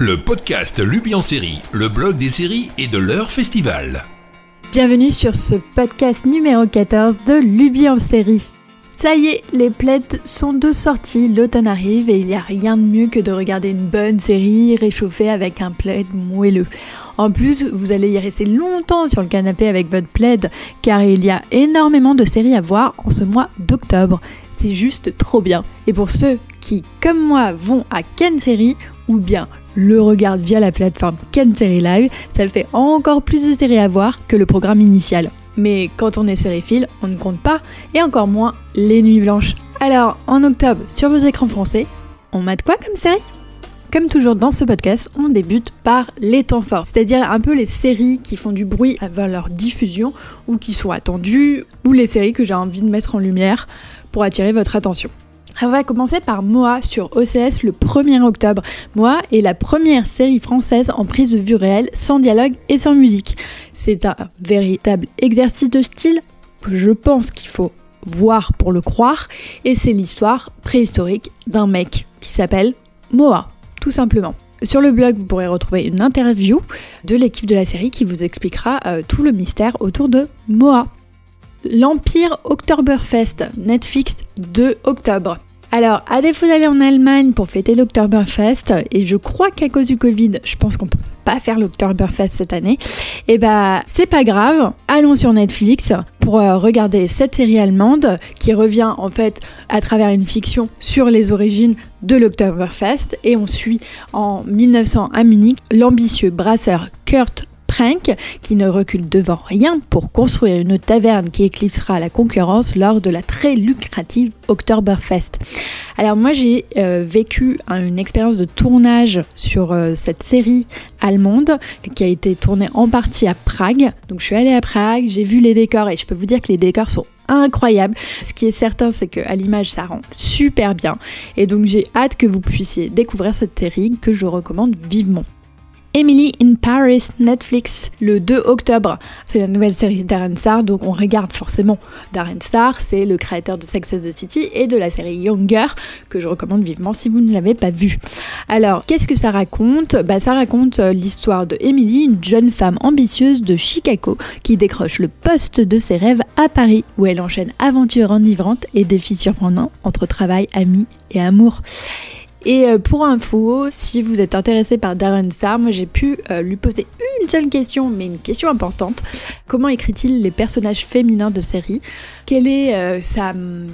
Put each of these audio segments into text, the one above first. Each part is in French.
le podcast Lubi en série, le blog des séries et de leur festival. Bienvenue sur ce podcast numéro 14 de Lubi en série. Ça y est, les plaids sont de sortie, l'automne arrive et il n'y a rien de mieux que de regarder une bonne série réchauffée avec un plaid moelleux. En plus, vous allez y rester longtemps sur le canapé avec votre plaid car il y a énormément de séries à voir en ce mois d'octobre. C'est juste trop bien. Et pour ceux qui, comme moi, vont à Ken Série ou bien le regardent via la plateforme Ken Live, ça fait encore plus de séries à voir que le programme initial. Mais quand on est sériephile, on ne compte pas, et encore moins les nuits blanches. Alors, en octobre, sur vos écrans français, on mate quoi comme série? Comme toujours dans ce podcast, on débute par les temps forts, c'est-à-dire un peu les séries qui font du bruit avant leur diffusion ou qui sont attendues, ou les séries que j'ai envie de mettre en lumière pour attirer votre attention. On va commencer par Moa sur OCS le 1er octobre. Moa est la première série française en prise de vue réelle, sans dialogue et sans musique. C'est un véritable exercice de style. Je pense qu'il faut voir pour le croire. Et c'est l'histoire préhistorique d'un mec qui s'appelle Moa, tout simplement. Sur le blog, vous pourrez retrouver une interview de l'équipe de la série qui vous expliquera euh, tout le mystère autour de Moa. L'Empire Oktoberfest, Netflix 2 octobre. Alors, à défaut d'aller en Allemagne pour fêter l'Oktoberfest, et je crois qu'à cause du Covid, je pense qu'on peut pas faire l'Oktoberfest cette année, et eh bah c'est pas grave, allons sur Netflix pour euh, regarder cette série allemande qui revient en fait à travers une fiction sur les origines de l'Oktoberfest. Et on suit en 1900 à Munich l'ambitieux brasseur Kurt qui ne recule devant rien pour construire une taverne qui éclipsera la concurrence lors de la très lucrative Oktoberfest. Alors moi j'ai euh, vécu une expérience de tournage sur euh, cette série allemande qui a été tournée en partie à Prague. Donc je suis allée à Prague, j'ai vu les décors et je peux vous dire que les décors sont incroyables. Ce qui est certain, c'est qu'à l'image, ça rend super bien. Et donc, j'ai hâte que vous puissiez découvrir cette série que je recommande vivement. Emily in Paris, Netflix, le 2 octobre. C'est la nouvelle série Darren Star, donc on regarde forcément Darren Star, c'est le créateur de Sex and the City et de la série Younger, que je recommande vivement si vous ne l'avez pas vu. Alors, qu'est-ce que ça raconte? Bah, Ça raconte euh, l'histoire de Emily, une jeune femme ambitieuse de Chicago, qui décroche le poste de ses rêves à Paris, où elle enchaîne aventures enivrantes et défis surprenants entre travail, amis et amour. Et euh, pour info, si vous êtes intéressé par Darren Star, j'ai pu euh, lui poser une seule question, mais une question importante. Comment écrit-il les personnages féminins de série? Quel est euh,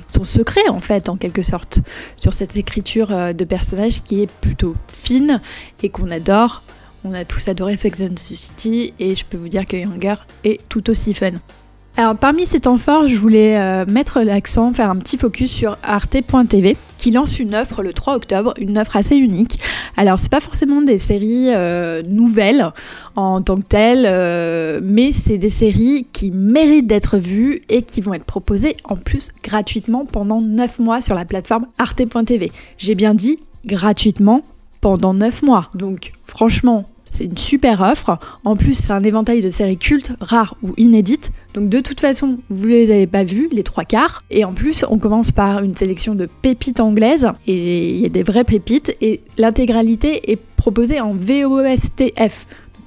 son secret en fait, en quelque sorte, sur cette écriture de personnages qui est plutôt fine et qu'on adore? On a tous adoré Sex and the City et je peux vous dire que Younger est tout aussi fun. Alors parmi ces temps forts, je voulais euh, mettre l'accent, faire un petit focus sur arte.tv qui lance une offre le 3 octobre, une offre assez unique. Alors c'est pas forcément des séries euh, nouvelles en tant que telles, euh, mais c'est des séries qui méritent d'être vues et qui vont être proposées en plus gratuitement pendant 9 mois sur la plateforme arte.tv. J'ai bien dit gratuitement pendant 9 mois. Donc franchement, c'est une super offre. En plus, c'est un éventail de séries cultes, rares ou inédites. Donc de toute façon, vous les avez pas vues, les trois quarts. Et en plus, on commence par une sélection de pépites anglaises. Et il y a des vraies pépites. Et l'intégralité est proposée en VOSTF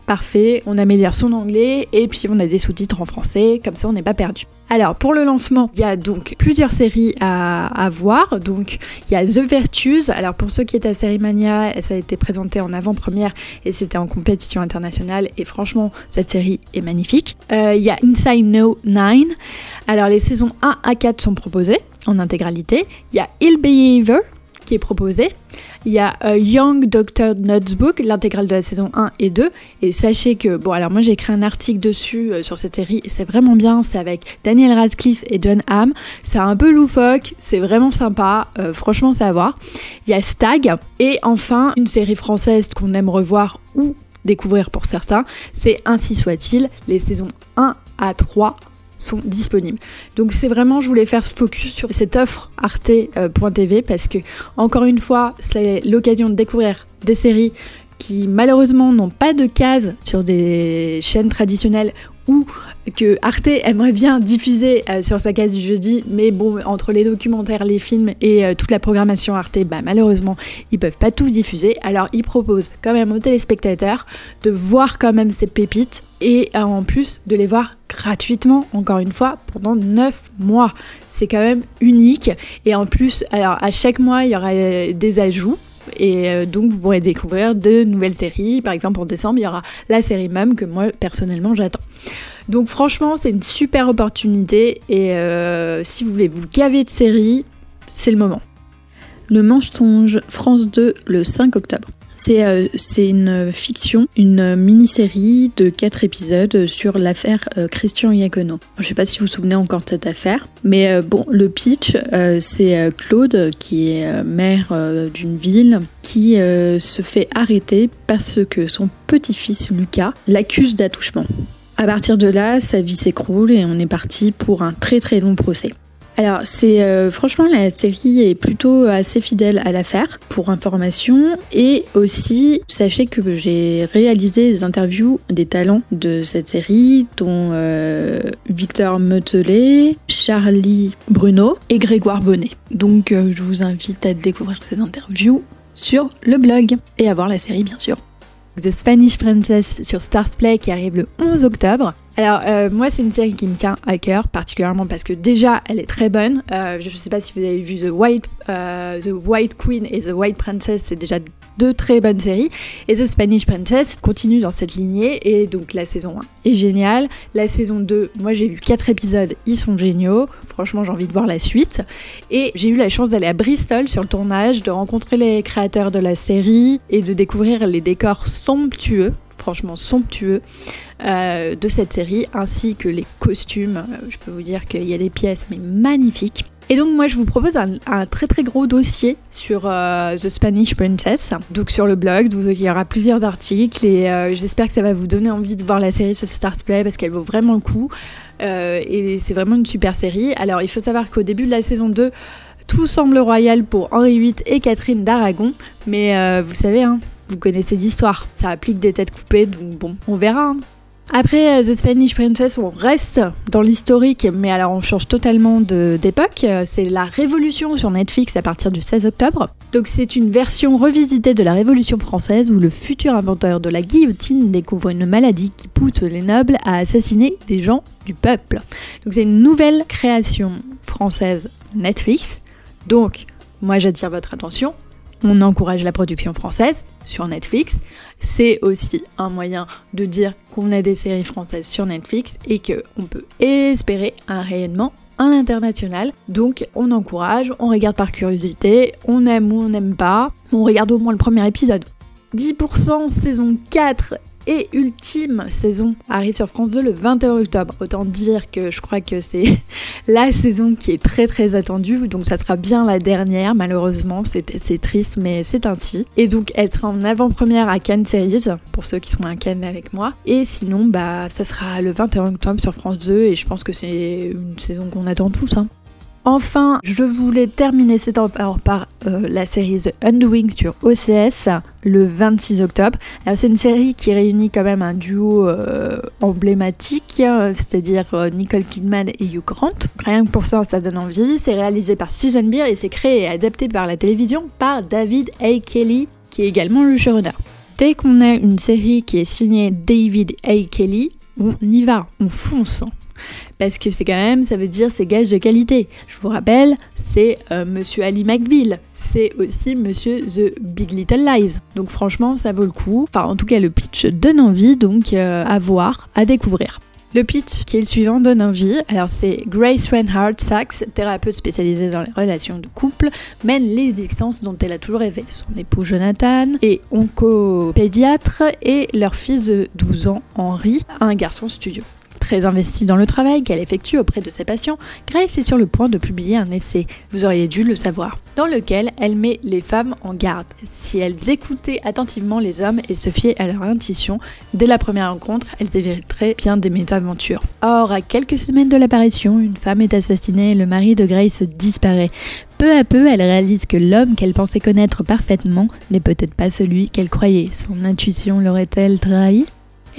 parfait, on améliore son anglais et puis on a des sous-titres en français, comme ça on n'est pas perdu. Alors pour le lancement, il y a donc plusieurs séries à, voir. Donc il y a The Virtues. Alors pour ceux qui étaient à Série Mania, ça a été présenté en avant-première et c'était en compétition internationale. Et franchement, cette série est magnifique. Euh, il y a Inside No 9. Alors les saisons 1 à 4 sont proposées en intégralité. Il y a Il Behavior qui est proposé. Il y a euh, Young Doctor Notebook, l'intégrale de la saison 1 et 2. Et sachez que, bon, alors moi j'ai écrit un article dessus euh, sur cette série et c'est vraiment bien. C'est avec Daniel Radcliffe et John Hamm. C'est un peu loufoque, c'est vraiment sympa. Euh, franchement, c'est à voir. Il y a Stag. Et enfin, une série française qu'on aime revoir ou découvrir pour certains, c'est Ainsi soit-il, les saisons 1 à 3 sont disponibles. Donc c'est vraiment, je voulais faire ce focus sur cette offre arte.tv parce que, encore une fois, c'est l'occasion de découvrir des séries qui malheureusement n'ont pas de cases sur des chaînes traditionnelles ou que Arte aimerait bien diffuser euh, sur sa case du jeudi, mais bon, entre les documentaires, les films et euh, toute la programmation Arte, bah, malheureusement, ils peuvent pas tout diffuser. Alors, ils proposent quand même aux téléspectateurs de voir quand même ces pépites et euh, en plus de les voir gratuitement, encore une fois, pendant 9 mois. C'est quand même unique. Et en plus, alors à chaque mois, il y aura des ajouts. Et donc vous pourrez découvrir de nouvelles séries. Par exemple en décembre, il y aura la série Mum que moi personnellement j'attends. Donc franchement, c'est une super opportunité et euh, si vous voulez vous gaver de séries, c'est le moment. Le Manche-Songe, France 2, le 5 octobre. Euh, c'est une fiction, une mini-série de 4 épisodes sur l'affaire euh, Christian Iacono. Je ne sais pas si vous vous souvenez encore de cette affaire, mais bon, le pitch, c'est Claude, qui est maire d'une ville, qui se fait arrêter parce que son petit-fils Lucas l'accuse d'attouchement. À partir de là, sa vie s'écroule et on est parti pour un très très long procès. Alors, c'est euh, franchement la série est plutôt assez fidèle à l'affaire pour information et aussi sachez que j'ai réalisé des interviews des talents de cette série dont euh, Victor Metelet, Charlie Bruno et Grégoire Bonnet. Donc, euh, je vous invite à découvrir ces interviews sur le blog et à voir la série bien sûr. The Spanish Princess sur Stars Play qui arrive le 11 octobre. Alors euh, moi c'est une série qui me tient à cœur particulièrement parce que déjà elle est très bonne. Euh, je ne sais pas si vous avez vu The White, euh, The White Queen et The White Princess, c'est déjà deux très bonnes séries. Et The Spanish Princess continue dans cette lignée et donc la saison 1 est géniale. La saison 2, moi j'ai vu 4 épisodes, ils sont géniaux. Franchement j'ai envie de voir la suite. Et j'ai eu la chance d'aller à Bristol sur le tournage, de rencontrer les créateurs de la série et de découvrir les décors somptueux franchement somptueux euh, de cette série, ainsi que les costumes. Euh, je peux vous dire qu'il y a des pièces mais magnifiques. Et donc moi je vous propose un, très très gros dossier sur euh, The Spanish Princess, donc sur le blog, il y aura plusieurs articles et j'espère que ça va vous donner envie de voir la série sur Stars Play parce qu'elle vaut vraiment le coup et c'est vraiment une super série. Alors il faut savoir qu'au début de la saison 2, tout semble royal pour Henri VIII et Catherine d'Aragon, mais vous savez, hein, vous connaissez l'histoire. Ça applique des têtes coupées, donc bon, on verra. Hein. Après euh, The Spanish Princess, on reste dans l'historique, mais alors on change totalement d'époque. C'est la Révolution sur Netflix à partir du 16 octobre. Donc c'est une version revisitée de la Révolution française où le futur inventeur de la guillotine découvre une maladie qui pousse les nobles à assassiner des gens du peuple. Donc c'est une nouvelle création française Netflix. Donc moi j'attire votre attention, on encourage la production française sur Netflix. C'est aussi un moyen de dire qu'on a des séries françaises sur Netflix et qu'on peut espérer un rayonnement à l'international. Donc on encourage, on regarde par curiosité, on aime ou on n'aime pas, on regarde au moins le premier épisode. 10% saison 4 et ultime saison arrive sur France 2 le 21 octobre. Autant dire que je crois que c'est la saison qui est très très attendue, donc ça sera bien la dernière malheureusement, c'est triste mais c'est ainsi. Et donc elle sera en avant-première à Cannes Series, pour ceux qui sont à Cannes avec moi. Et sinon, bah ça sera le 21 octobre sur France 2 et je pense que c'est une saison qu'on attend tous. Hein. Enfin, je voulais terminer heure par euh, la série The Undoing sur OCS le 26 octobre. C'est une série qui réunit quand même un duo euh, emblématique, c'est-à-dire euh, Nicole Kidman et Hugh Grant. Rien que pour ça, ça donne envie. C'est réalisé par Susan Beer et c'est créé et adapté par la télévision par David A. Kelly, qui est également le showrunner. Dès qu'on a une série qui est signée David A. Kelly, on y va, on fonce parce que c'est quand même, ça veut dire c'est gage de qualité. Je vous rappelle, c'est euh, Monsieur Ali McBeal, c'est aussi Monsieur The Big Little Lies. Donc franchement, ça vaut le coup. Enfin, en tout cas, le pitch donne envie, donc euh, à voir, à découvrir. Le pitch qui est le suivant donne envie. Alors c'est Grace Reinhardt Sachs, thérapeute spécialisée dans les relations de couple, mène les existences dont elle a toujours rêvé. Son époux Jonathan est oncopédiatre et leur fils de 12 ans, Henri, un garçon studio. Très investie dans le travail qu'elle effectue auprès de ses patients, Grace est sur le point de publier un essai, vous auriez dû le savoir, dans lequel elle met les femmes en garde. Si elles écoutaient attentivement les hommes et se fiaient à leur intuition, dès la première rencontre, elles éviteraient bien des mésaventures. Or, à quelques semaines de l'apparition, une femme est assassinée et le mari de Grace disparaît. Peu à peu, elle réalise que l'homme qu'elle pensait connaître parfaitement n'est peut-être pas celui qu'elle croyait. Son intuition l'aurait-elle trahi?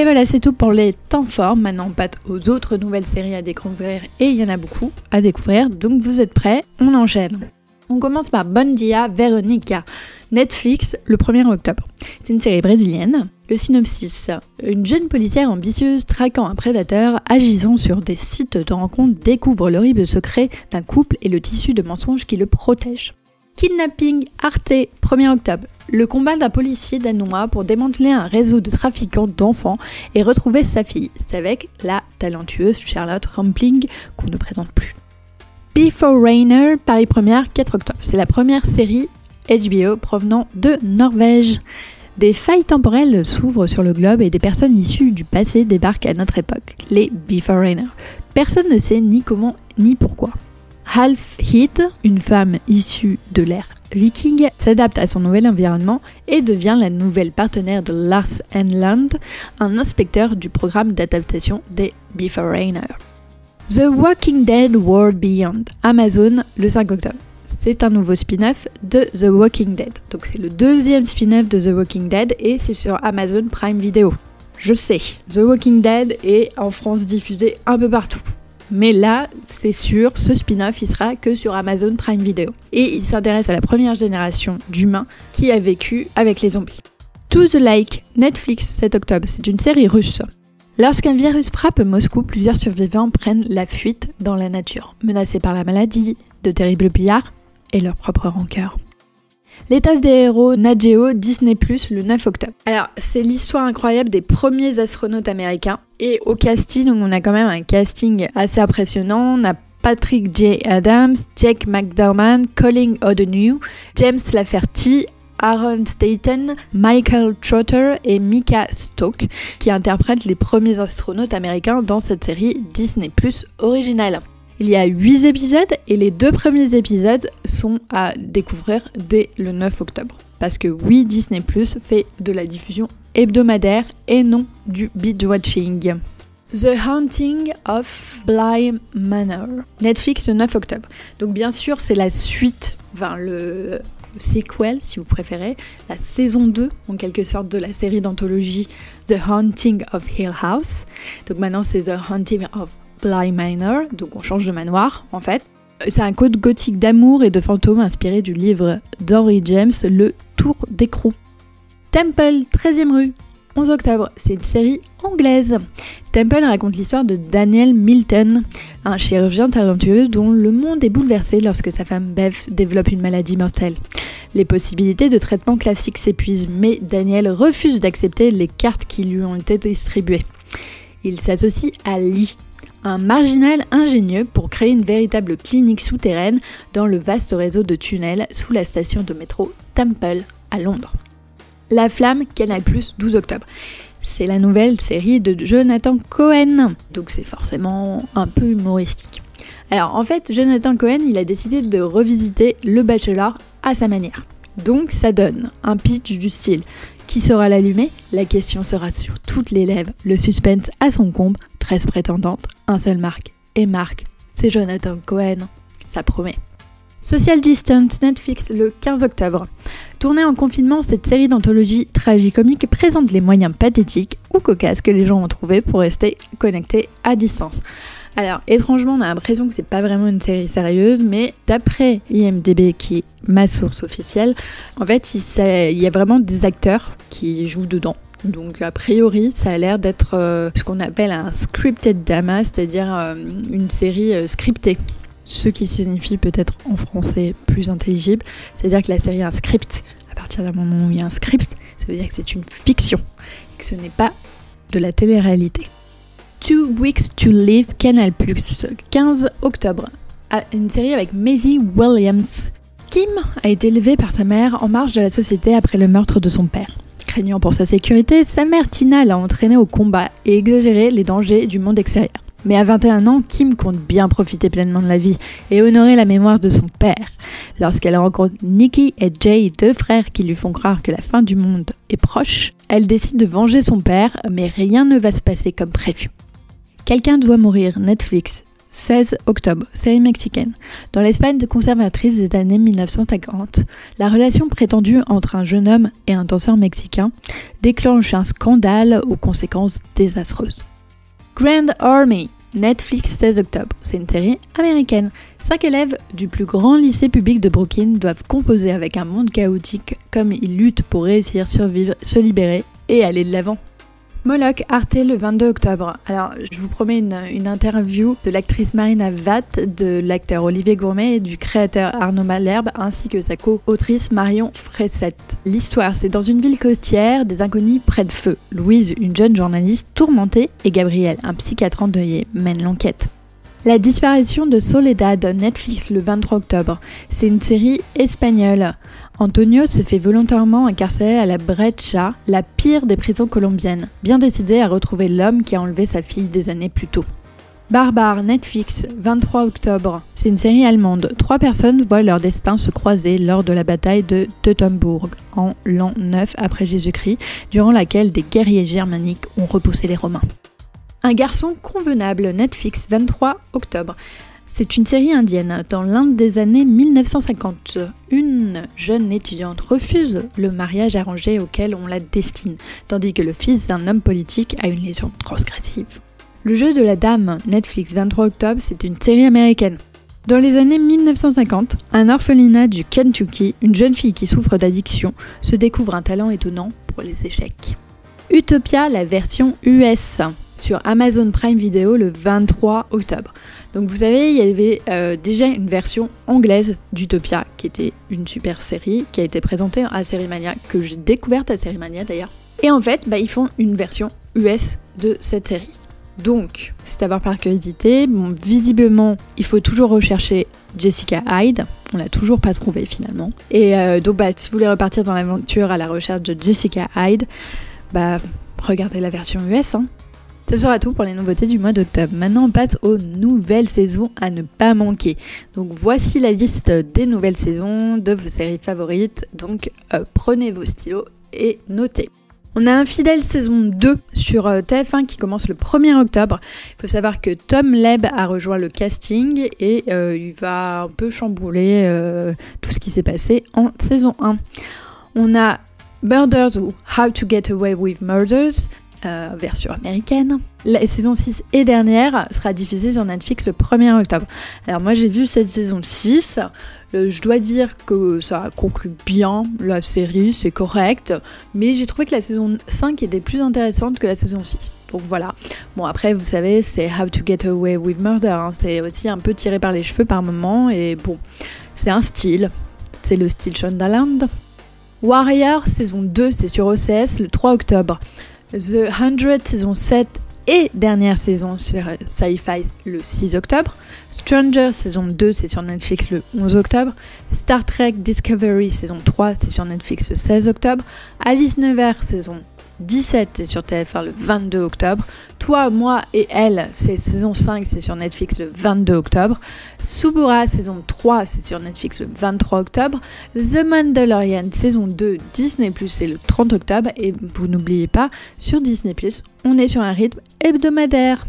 Et voilà, c'est tout pour les temps forts. Maintenant, on passe aux autres nouvelles séries à découvrir et il y en a beaucoup à découvrir. Donc vous êtes prêts? On enchaîne. On commence par Bon Dia Veronica, Netflix le 1er octobre. C'est une série brésilienne. Le synopsis Une jeune policière ambitieuse traquant un prédateur agissant sur des sites de rencontres découvre l'horrible secret d'un couple et le tissu de mensonges qui le protège. Kidnapping Arte, 1er octobre. Le combat d'un policier danois pour démanteler un réseau de trafiquants d'enfants et retrouver sa fille. C'est avec la talentueuse Charlotte Rampling qu'on ne présente plus. Before Rainer, Paris Première, 4 octobre. C'est la première série HBO provenant de Norvège. Des failles temporelles s'ouvrent sur le globe et des personnes issues du passé débarquent à notre époque, les Before Rainer. Personne ne sait ni comment ni pourquoi. Half Heat, une femme issue de l'ère viking, s'adapte à son nouvel environnement et devient la nouvelle partenaire de Lars Enland, un inspecteur du programme d'adaptation des Before Rainer. The Walking Dead World Beyond, Amazon, le 5 octobre. C'est un nouveau spin-off de The Walking Dead. Donc c'est le deuxième spin-off de The Walking Dead et c'est sur Amazon Prime Video. Je sais, The Walking Dead est en France diffusé un peu partout. Mais là, c'est sûr, ce spin-off, il sera que sur Amazon Prime Video. Et il s'intéresse à la première génération d'humains qui a vécu avec les zombies. To the Lake, Netflix, 7 octobre, c'est une série russe. Lorsqu'un virus frappe Moscou, plusieurs survivants prennent la fuite dans la nature, menacés par la maladie, de terribles pillards et leur propre rancœur. L'étoffe des héros Nageo Disney Plus le 9 octobre. Alors, c'est l'histoire incroyable des premiers astronautes américains. Et au casting, on a quand même un casting assez impressionnant. On a Patrick J. Adams, Jake McDormand, Colin O'Donoghue, James Laferty, Aaron Staten, Michael Trotter et Mika Stoke, qui interprètent les premiers astronautes américains dans cette série Disney Plus originale. Il y a 8 épisodes et les deux premiers épisodes sont à découvrir dès le 9 octobre. Parce que oui, Disney Plus fait de la diffusion hebdomadaire et non du binge-watching. The Haunting of Bly Manor. Netflix le 9 octobre. Donc bien sûr, c'est la suite, enfin le sequel si vous préférez, la saison 2 en quelque sorte de la série d'anthologie The Haunting of Hill House. Donc maintenant c'est The Haunting of Bly Manor, donc on change de manoir en fait. C'est un code gothique d'amour et de fantômes inspiré du livre d'Henry James, Le Tour d'écrou. Temple, 13e rue, 11 octobre, c'est une série anglaise. Temple raconte l'histoire de Daniel Milton, un chirurgien talentueux dont le monde est bouleversé lorsque sa femme Bev développe une maladie mortelle. Les possibilités de traitement classique s'épuisent, mais Daniel refuse d'accepter les cartes qui lui ont été distribuées. Il s'associe à Lee, un marginal ingénieux pour créer une véritable clinique souterraine dans le vaste réseau de tunnels sous la station de métro Temple à Londres. La Flamme, Canal+, 12 octobre. C'est la nouvelle série de Jonathan Cohen, donc c'est forcément un peu humoristique. Alors en fait, Jonathan Cohen, il a décidé de revisiter Le Bachelor à sa manière. Donc ça donne un pitch du style qui sera l'allumé La question sera sur toutes les lèvres. Le suspense à son comble. 13 prétendantes, un seul Marc. Et Marc, c'est Jonathan Cohen. Ça promet. Social Distance Netflix le 15 octobre. Tournée en confinement, cette série d'anthologie tragicomique présente les moyens pathétiques ou cocasses que les gens ont trouvés pour rester connectés à distance. Alors, étrangement, on a l'impression que c'est pas vraiment une série sérieuse, mais d'après IMDB, qui est ma source officielle, en fait, il, y a vraiment des acteurs qui jouent dedans. Donc, a priori, ça a l'air d'être euh, ce qu'on appelle un scripted drama, c'est-à-dire euh, une série euh, scriptée. Ce qui signifie peut-être en français plus intelligible, c'est-à-dire que la série a un script. À partir d'un moment où il y a un script, ça veut dire que c'est une fiction et que ce n'est pas de la télé-réalité. Two Weeks to Live, Canal+, 15 octobre. Une série avec Maisie Williams. Kim a été élevée par sa mère en marge de la société après le meurtre de son père. Craignant pour sa sécurité, sa mère Tina l'a entraînée au combat et exagéré les dangers du monde extérieur. Mais à 21 ans, Kim compte bien profiter pleinement de la vie et honorer la mémoire de son père. Lorsqu'elle rencontre Nikki et Jay, deux frères qui lui font croire que la fin du monde est proche, elle décide de venger son père, mais rien ne va se passer comme prévu. Quelqu'un doit mourir, Netflix, 16 octobre, série mexicaine. Dans l'Espagne conservatrice des années 1950, la relation prétendue entre un jeune homme et un danseur mexicain déclenche un scandale aux conséquences désastreuses. Grand Army, Netflix 16 octobre, c'est une série américaine. Cinq élèves du plus grand lycée public de Brooklyn doivent composer avec un monde chaotique comme ils luttent pour réussir, survivre, se libérer et aller de l'avant. Moloch Arte le 22 octobre. Alors, je vous promets une, interview de l'actrice Marina Vatt, de l'acteur Olivier Gourmet et du créateur Arnaud Malherbe, ainsi que sa co-autrice Marion Fressette. L'histoire, c'est dans une ville côtière, des inconnus près de feu. Louise, une jeune journaliste tourmentée, et Gabriel, un psychiatre endeuillé, mènent l'enquête. La disparition de Soledad, Netflix le 23 octobre. C'est une série espagnole. Antonio se fait volontairement incarcérer à la Brecha, la pire des prisons colombiennes, bien décidé à retrouver l'homme qui a enlevé sa fille des années plus tôt. Barbare, Netflix, 23 octobre. C'est une série allemande. Trois personnes voient leur destin se croiser lors de la bataille de Teutoburg en l'an 9 après Jésus-Christ, durant laquelle des guerriers germaniques ont repoussé les Romains. Un garçon convenable, Netflix, 23 octobre. C'est une série indienne. Dans l'Inde des années 1950, une jeune étudiante refuse le mariage arrangé auquel on la destine, tandis que le fils d'un homme politique a une lésion transgressive. Le jeu de la dame, Netflix 23 octobre, c'est une série américaine. Dans les années 1950, un orphelinat du Kentucky, une jeune fille qui souffre d'addiction se découvre un talent étonnant pour les échecs. Utopia, la version US sur Amazon Prime Video le 23 octobre. Donc vous savez, il y avait euh, déjà une version anglaise d'Utopia qui était une super série qui a été présentée à Mania, que j'ai découverte à Mania d'ailleurs. Et en fait, bah, ils font une version US de cette série. Donc, c'est à voir par curiosité. Bon, visiblement, il faut toujours rechercher Jessica Hyde. On l'a toujours pas trouvé finalement. Et euh, donc, bah, si vous voulez repartir dans l'aventure à la recherche de Jessica Hyde, bah, regardez la version US. Hein. Ce sera tout pour les nouveautés du mois d'octobre. Maintenant, on passe aux nouvelles saisons à ne pas manquer. Donc, voici la liste des nouvelles saisons de vos séries favorites. Donc, euh, prenez vos stylos et notez. On a un fidèle saison 2 sur euh, TF1 qui commence le 1er octobre. Il faut savoir que Tom Leb a rejoint le casting et euh, il va un peu chambouler tout ce qui s'est passé en saison 1. On a Murders ou How to Get Away with Murders euh, version américaine. La saison 6 et dernière sera diffusée sur Netflix le 1er octobre. Alors moi j'ai vu cette saison 6, euh, je dois dire que ça conclut bien la série, c'est correct, mais j'ai trouvé que la saison 5 était plus intéressante que la saison 6. Donc voilà. Bon après vous savez c'est How to Get Away with Murder, hein. c'est aussi un peu tiré par les cheveux par moment et bon c'est un style, c'est le style Shondaland. Warrior saison 2 c'est sur OCS le 3 octobre. The 100 saison 7 et dernière saison sur Sci-Fi le 6 octobre. Stranger saison 2 c'est sur Netflix le 11 octobre. Star Trek Discovery saison 3 c'est sur Netflix le 16 octobre. Alice Nevers saison 17, c'est sur TF1 le 22 octobre. Toi, moi et elle, c'est saison 5, c'est sur Netflix le 22 octobre. Subura, saison 3, c'est sur Netflix le 23 octobre. The Mandalorian, saison 2, Disney c'est le 30 octobre. Et vous n'oubliez pas, sur Disney on est sur un rythme hebdomadaire.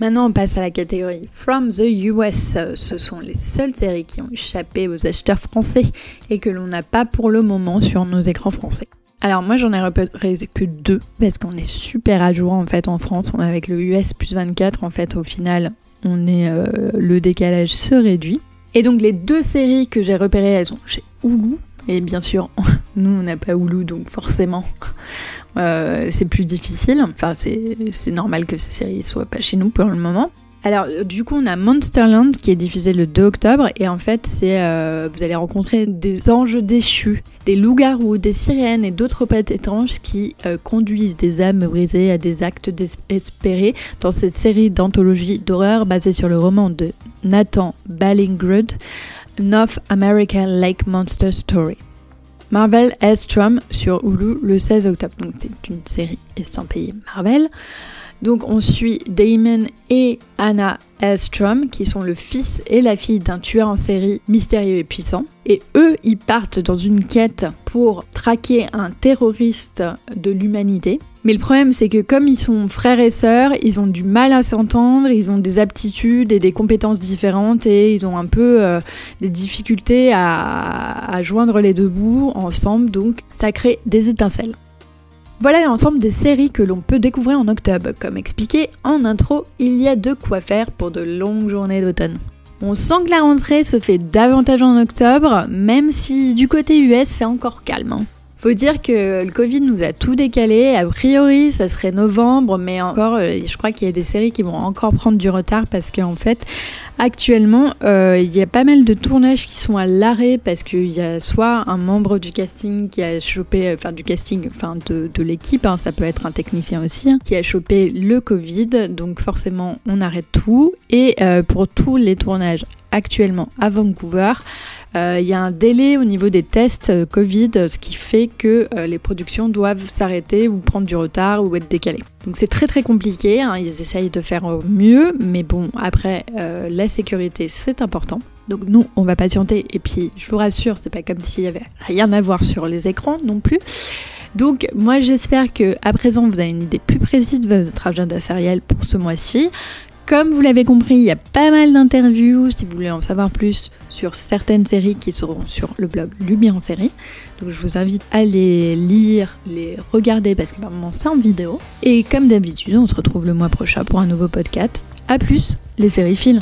Maintenant, on passe à la catégorie From the US. Ce sont les seules séries qui ont échappé aux acheteurs français et que l'on n'a pas pour le moment sur nos écrans français. Alors moi j'en ai repéré que deux parce qu'on est super à jour en fait en France. Avec le US plus 24 en fait au final on est euh, le décalage se réduit. Et donc les deux séries que j'ai repérées elles sont chez Hulu et bien sûr nous on n'a pas Hulu donc forcément euh, c'est plus difficile. Enfin c'est normal que ces séries soient pas chez nous pour le moment. Alors, euh, du coup, on a Monsterland qui est diffusé le 2 octobre. Et en fait, c'est euh, vous allez rencontrer des anges déchus, des loups-garous, des sirènes et d'autres pets étranges qui euh, conduisent des âmes brisées à des actes désespérés dans cette série d'anthologie d'horreur basée sur le roman de Nathan Ballingrud, North American Lake Monster Story. Marvel Elstrom sur Hulu le 16 octobre. Donc, c'est une série estampillée Marvel. Donc on suit Damon et Anna Elstrom, qui sont le fils et la fille d'un tueur en série mystérieux et puissant. Et eux, ils partent dans une quête pour traquer un terroriste de l'humanité. Mais le problème, c'est que comme ils sont frères et sœurs, ils ont du mal à s'entendre, ils ont des aptitudes et des compétences différentes et ils ont un peu euh, des difficultés à, à joindre les deux bouts ensemble, donc ça crée des étincelles. Voilà l'ensemble des séries que l'on peut découvrir en octobre. Comme expliqué en intro, il y a de quoi faire pour de longues journées d'automne. On sent que la rentrée se fait davantage en octobre, même si du côté US c'est encore calme. Hein. Faut dire que le Covid nous a tout décalé. A priori, ça serait novembre, mais encore, euh, je crois qu'il y a des séries qui vont encore prendre du retard parce qu'en fait, actuellement, euh, il y a pas mal de tournages qui sont à l'arrêt parce qu'il y a soit un membre du casting qui a chopé, euh, enfin du casting, enfin de, l'équipe, hein, ça peut être un technicien aussi, hein, qui a chopé le Covid. Donc forcément, on arrête tout. Et pour tous les tournages actuellement à Vancouver, il y a un délai au niveau des tests euh, Covid, ce qui fait que euh, les productions doivent s'arrêter ou prendre du retard ou être décalées. Donc c'est très très compliqué, hein. ils essayent de faire mieux, mais bon, après, la sécurité c'est important. Donc nous, on va patienter, et puis je vous rassure, c'est pas comme s'il y avait rien à voir sur les écrans non plus. Donc moi j'espère que à présent vous avez une idée plus précise de votre agenda sériel pour ce mois-ci. Comme vous l'avez compris, il y a pas mal d'interviews si vous voulez en savoir plus sur certaines séries qui seront sur le blog Lumière en série. Donc je vous invite à les lire, les regarder parce que par moment c'est en vidéo. Et comme d'habitude, on se retrouve le mois prochain pour un nouveau podcast. A plus, les séries films